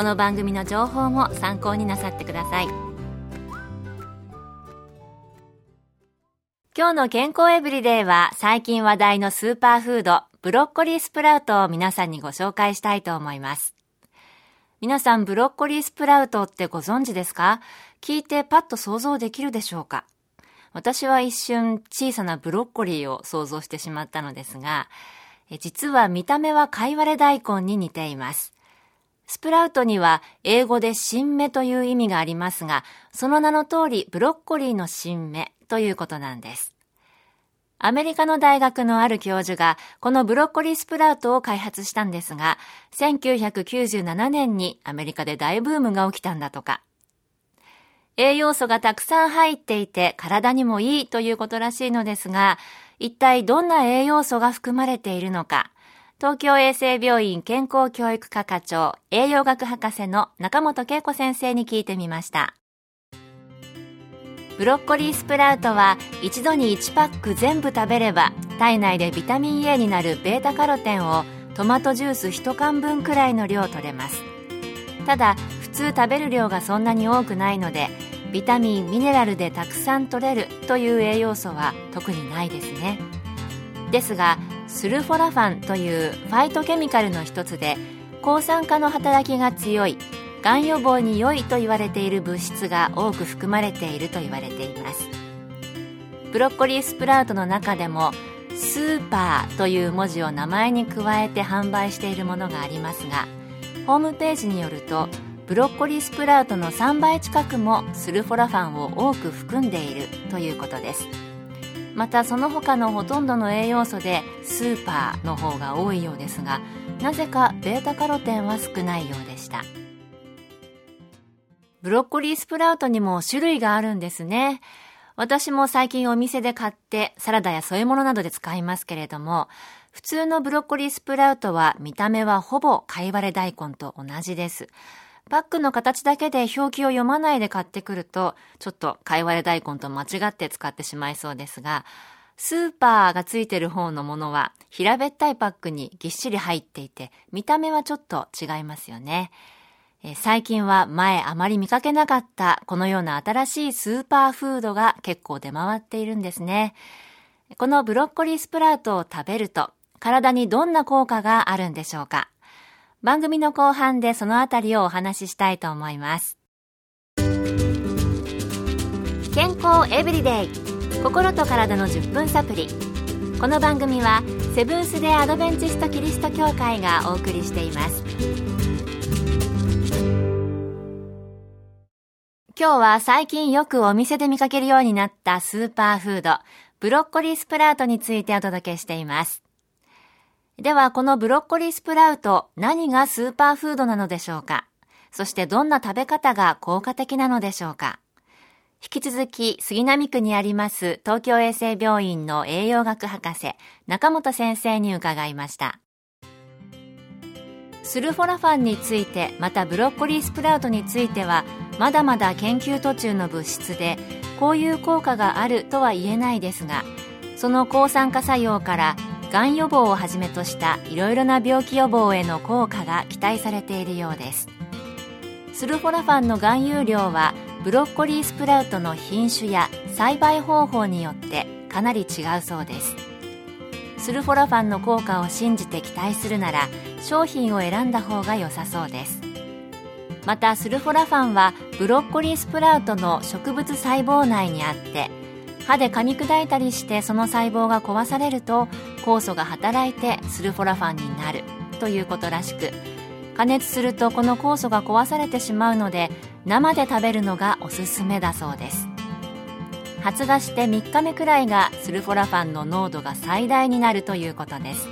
この番組の情報も参考になさってください。今日の健康エブリデイは最近話題のスーパーフードブロッコリースプラウトを皆さんにご紹介したいと思います。皆さんブロッコリースプラウトってご存知ですか？聞いてパッと想像できるでしょうか？私は一瞬小さなブロッコリーを想像してしまったのですが、実は見た目は貝割れ大根に似ています。スプラウトには英語で新芽という意味がありますが、その名の通りブロッコリーの新芽ということなんです。アメリカの大学のある教授がこのブロッコリースプラウトを開発したんですが、1997年にアメリカで大ブームが起きたんだとか。栄養素がたくさん入っていて体にもいいということらしいのですが、一体どんな栄養素が含まれているのか、東京衛生病院健康教育科課長栄養学博士の中本恵子先生に聞いてみました。ブロッコリースプラウトは一度に1パック全部食べれば体内でビタミン A になるベータカロテンをトマトジュース1缶分くらいの量取れます。ただ普通食べる量がそんなに多くないのでビタミンミネラルでたくさん取れるという栄養素は特にないですね。ですがスルフォラファンというファイトケミカルの一つで抗酸化の働きが強いがん予防に良いと言われている物質が多く含まれていると言われています。ブロッコリースプラウトの中でもスーパーという文字を名前に加えて販売しているものがありますがホームページによるとブロッコリースプラウトの3倍近くもスルフォラファンを多く含んでいるということです。またその他のほとんどの栄養素でスーパーの方が多いようですがなぜかベータカロテンは少ないようでした。ブロッコリースプラウトにも種類があるんですね。私も最近お店で買ってサラダや添え物などで使いますけれども普通のブロッコリースプラウトは見た目はほぼ貝割れ大根と同じです。パックの形だけで表記を読まないで買ってくると、ちょっと貝割れ大根と間違って使ってしまいそうですが、スーパーがついてる方のものは平べったいパックにぎっしり入っていて、見た目はちょっと違いますよね。最近は前あまり見かけなかったこのような新しいスーパーフードが結構出回っているんですね。このブロッコリースプラウトを食べると体にどんな効果があるんでしょうか番組の後半でそのあたりをお話ししたいと思います。健康エブリデイ。心と体の10分サプリ。この番組はセブンス・デ・アドベンチスト・キリスト教会がお送りしています。今日は最近よくお店で見かけるようになったスーパーフード。ブロッコリースプラウトについてお届けしています。では、このブロッコリースプラウト、何がスーパーフードなのでしょうか？そしてどんな食べ方が効果的なのでしょうか？引き続き、杉並区にあります東京衛生病院の栄養学博士、中本先生に伺いました。スルフォラファンについて、またブロッコリースプラウトについては、まだまだ研究途中の物質で、こういう効果があるとは言えないですが、その抗酸化作用からがん予防をはじめとしたいろいろな病気予防への効果が期待されているようです。スルフォラファンの含有量はブロッコリースプラウトの品種や栽培方法によってかなり違うそうです。スルフォラファンの効果を信じて期待するなら商品を選んだ方が良さそうです。またスルフォラファンはブロッコリースプラウトの植物細胞内にあって歯で噛み砕いたりしてその細胞が壊されると酵素が働いてスルフォラファンになるということらしく加熱するとこの酵素が壊されてしまうので生で食べるのがおすすめだそうです。発芽して3日目くらいがスルフォラファンの濃度が最大になるということです。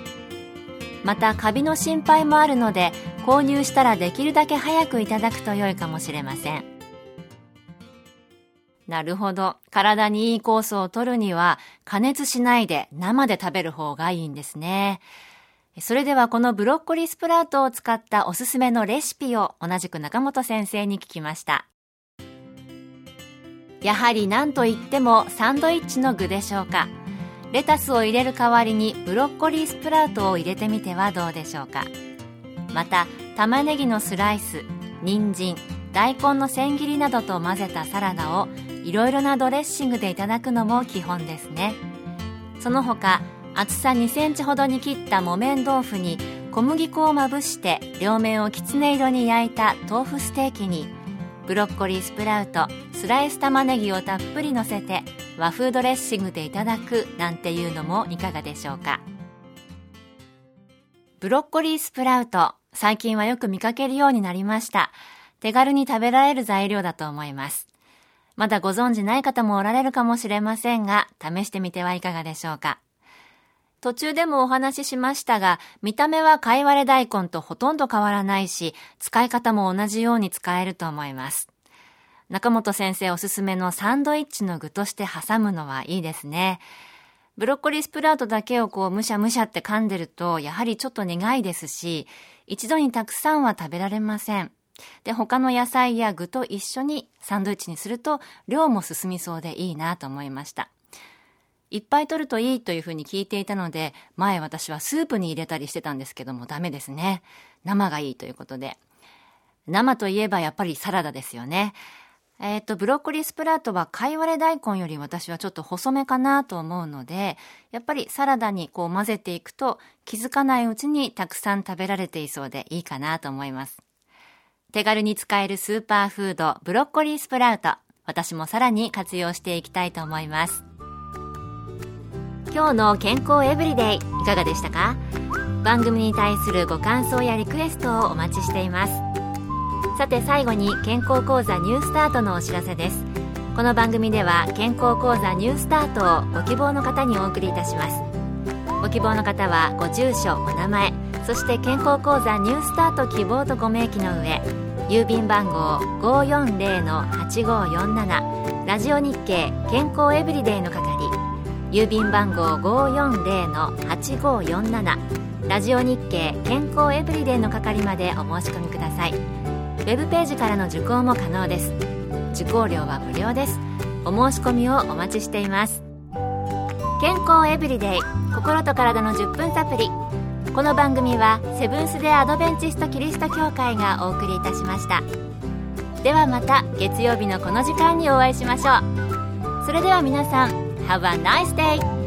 またカビの心配もあるので購入したらできるだけ早くいただくと良いかもしれません。なるほど。体にいい酵素を取るには加熱しないで生で食べる方がいいんですね。それではこのブロッコリースプラウトを使ったおすすめのレシピを同じく中本先生に聞きました。やはり何といってもサンドイッチの具でしょうか。レタスを入れる代わりにブロッコリースプラウトを入れてみてはどうでしょうか。また玉ねぎのスライス人参大根の千切りなどと混ぜたサラダをいろいろなドレッシングでいただくのも基本ですね。その他厚さ2センチほどに切った木綿豆腐に小麦粉をまぶして両面をきつね色に焼いた豆腐ステーキにブロッコリースプラウトスライス玉ねぎをたっぷりのせて和風ドレッシングでいただくなんていうのもいかがでしょうか。ブロッコリースプラウト最近はよく見かけるようになりました。手軽に食べられる材料だと思います。まだご存知ない方もおられるかもしれませんが試してみてはいかがでしょうか途中でもお話ししましたが、見た目は貝割れ大根とほとんど変わらないし、使い方も同じように使えると思います。中本先生おすすめのサンドイッチの具として挟むのはいいですね。ブロッコリースプラウトだけをこうむしゃむしゃって噛んでると、やはりちょっと苦いですし、一度にたくさんは食べられません。で、他の野菜や具と一緒にサンドイッチにすると、量も進みそうでいいなと思いました。いっぱい取るといいというふうに聞いていたので、前私はスープに入れたりしてたんですけどもダメですね。生がいいということで。生といえばやっぱりサラダですよね。えっ、ー、と、ブロッコリースプラウトは貝割れ大根より私はちょっと細めかなと思うので、やっぱりサラダにこう混ぜていくと気づかないうちにたくさん食べられていそうでいいかなと思います。手軽に使えるスーパーフード、ブロッコリースプラウト。私もさらに活用していきたいと思います。今日の健康エブリデイいかがでしたか？番組に対するご感想やリクエストをお待ちしていますさて最後に健康講座ニュースタートのお知らせですこの番組では健康講座ニュースタートをご希望の方にお送りいたしますご希望の方はご住所お名前そして健康講座ニュースタート希望とご明記の上郵便番号540-8547ラジオ日経健康エブリデイの係郵便番号540-8547ラジオ日経健康エブリデイの係までお申し込みください。ウェブページからの受講も可能です。受講料は無料です。お申し込みをお待ちしています。健康エブリデイ心と体の10分サプリこの番組はセブンス・デ・アドベンチスト・キリスト教会がお送りいたしましたではまた月曜日のこの時間にお会いしましょうそれでは皆さん Have a nice day!